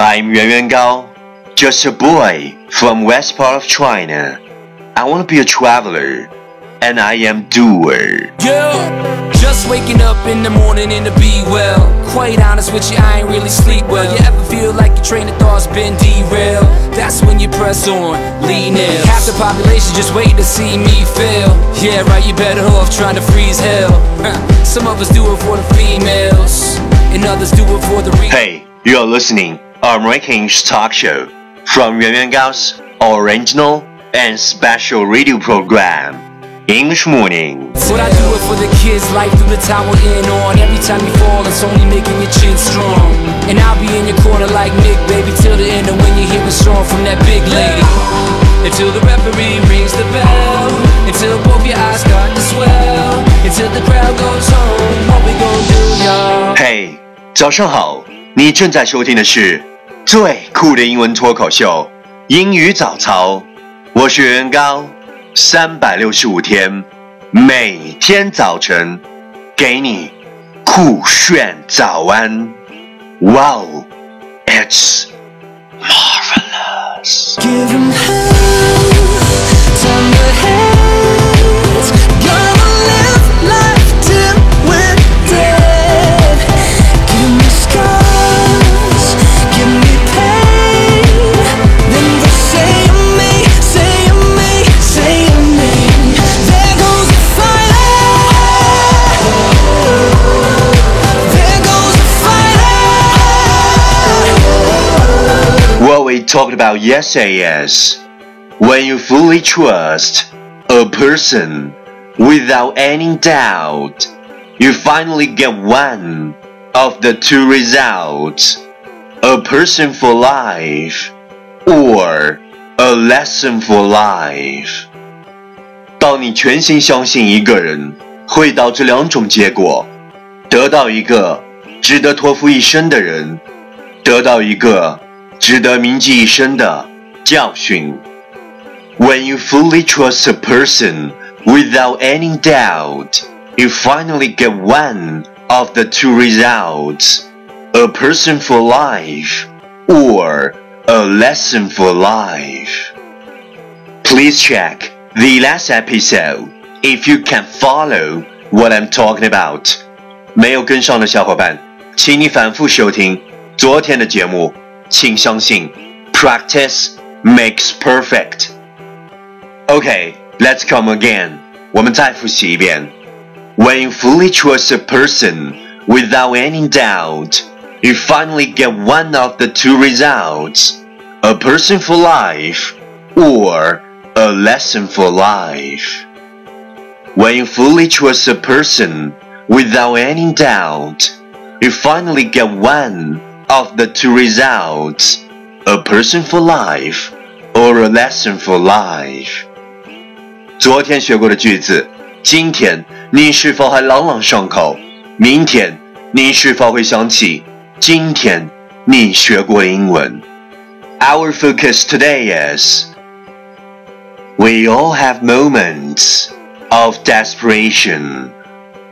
I'm Yuan Yuan Gao, just a boy from west part of China. I want to be a traveler, and I am doer. Yeah, just waking up in the morning and to be well. Quite honest with you, I ain't really sleep well. You ever feel like your train of thought's been derailed? That's when you press on, lean in. Half the population just waiting to see me fail. Yeah, right, you better off trying to freeze hell. Some of us do it for the females, and others do it for the re- Hey, you're listening American's talk show from Yuan Yuan Gao's original and special radio program, English Morning. What I do it for the kids, life through the time we're in on. Every time you fall, it's only making your chin strong. And I'll be in your corner like Nick, baby, till the end. And when you hear a song from that big lady, until the referee rings the bell, until both your eyes start to swell, until the crowd goes home. What we gonna do, y'all? 嘿，早上好！你正在收听的是 最酷的英文脱口秀——英语早操。我是袁高，三百六十五天，每天早晨给你酷炫早安。哇哦，It's marvelous！talked about yesterday is when you fully trust a person without any doubt, you finally get one of the two results a person for life or a lesson for life. 当你全心相信一个人，会导致两种结果：得到一个值得托付一生的人，得到一个 值得铭记一生的教训。When you fully trust a person without any doubt, you finally get one of the two results a person for life or a lesson for life. Please check the last episode if you can follow what I'm talking about. 没有跟上的小伙伴，请你反复收听昨天的节目。 请相信，practice makes perfect。Okay, let's come again. 我们再复习一遍。When you fully trust a person without any doubt, you finally get one of the two results: a person for life or a lesson for life. When you fully trust a person without any doubt, you finally get one of the two results a person for life or a lesson for life. 昨天学过的句子，今天你是否还朗朗上口？明天你是否会想起今天你学过的英文？Our focus today is We all have moments of desperation,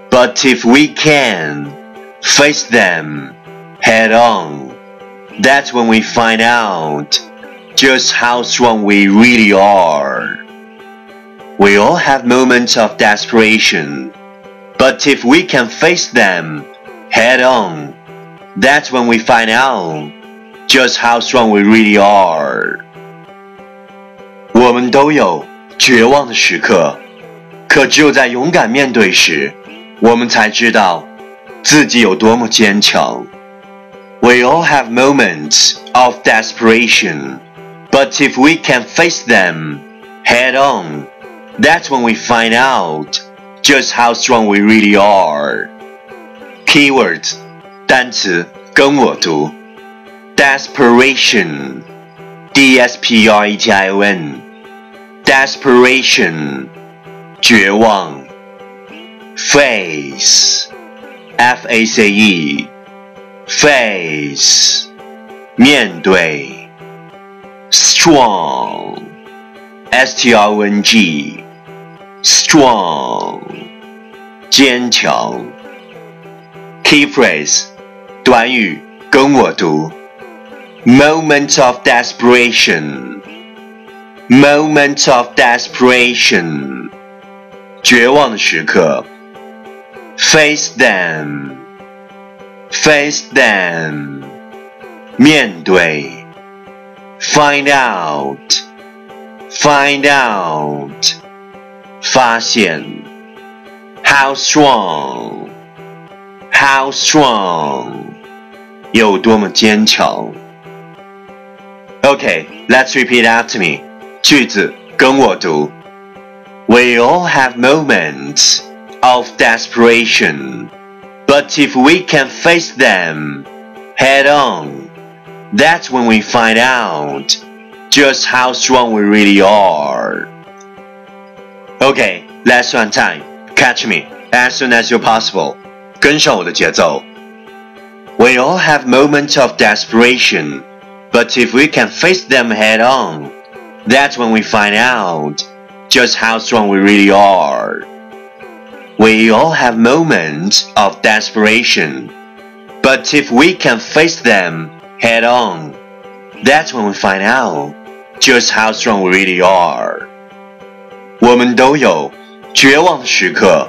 but if we can face them head on, that's when we find out just how strong we really are. We all have moments of desperation, but if we can face them head on, that's when we find out just how strong we really are. 我们都有绝望的时刻，可只有在勇敢面对时，我们才知道自己有多么坚强。 We all have moments of desperation, but if we can face them head on, that's when we find out just how strong we really are. Keywords 单词跟我读，desperation, d s p r e t i o n, desperation 绝望，face, f a c e, face 面对，strong, s t r o n g, strong 坚强。Key phrase 短语跟我读 moment of desperation, moment of desperation，绝望的时刻。Face them, face them，面对。Find out, find out，发现。How strong, how strong，有多么坚强。Okay, let's repeat after me. 句子跟我读。We all have moments of desperation, but if we can face them head on, that's when we find out just how strong we really are. Okay, let's one time. Catch me as soon as you're possible. 跟上我的节奏。We all have moments of desperation. But if we can face them head on, that's when we find out just how strong we really are. We all have moments of desperation, but if we can face them head on, that's when we find out just how strong we really are. 我们都有绝望的时刻，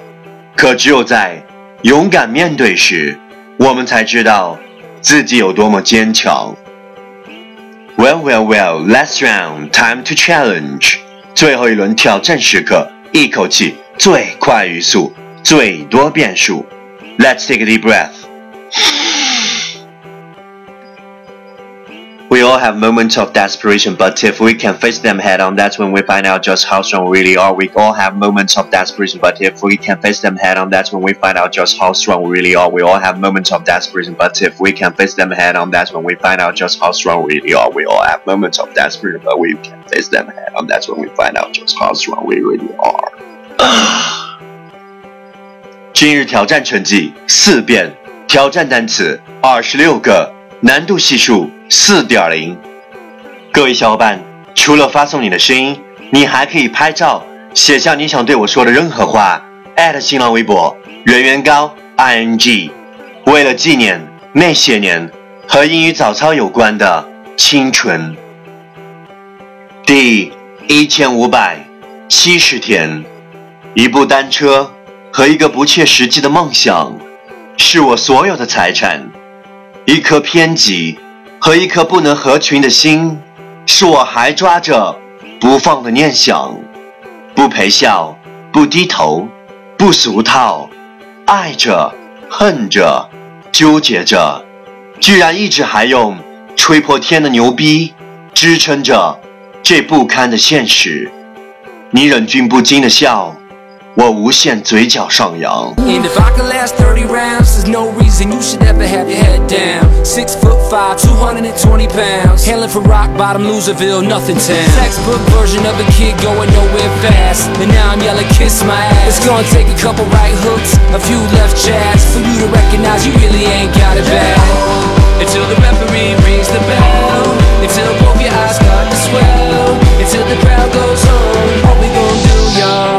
可只有在勇敢面对时，我们才知道自己有多么坚强。Well, well, well, last round, time to challenge. 最后一轮挑战时刻，一口气最快语速， 最多变数。Let's take a deep breath. We all have moments of desperation, but if we can face them head on, that's when we find out just how strong we really are. We all have moments of desperation, but if we can face them head on, that's when we find out just how strong we really are. We all have moments of desperation, but if we can face them head on, that's when we find out just how strong we really are. We all have moments of desperation, but we can face them head on, that's when we find out just how strong we really are. 今日挑战成绩四遍，挑战单词二十六个，难度系数四点零。各位小伙伴，除了发送你的声音，你还可以拍照，写下你想对我说的任何话，艾特新浪微博圆圆高 i n g，为了纪念那些年和英语早操有关的青春。第一千五百七十天，一部单车和一个不切实际的梦想，是我所有的财产。一颗偏激和一颗不能合群的心，是我还抓着不放的念想。不陪笑，不低头，不俗套，爱着，恨着，纠结着，居然一直还用吹破天的牛逼支撑着这不堪的现实。你忍俊不禁的笑。我无限嘴角上扬。 And if I could last 30 rounds, there's no reason you should ever have your head down. Six foot five, 220 pounds. Hailing from rock bottom, Loserville, nothing town. Textbook version of a kid going nowhere fast. And now I'm yelling, kiss my ass. It's gonna take a couple right hooks, a few left jabs for you to recognize you really ain't got it bad. Until the referee rings the bell. Until both your eyes start to swell. Until the crowd goes home. What we gonna do, y'all?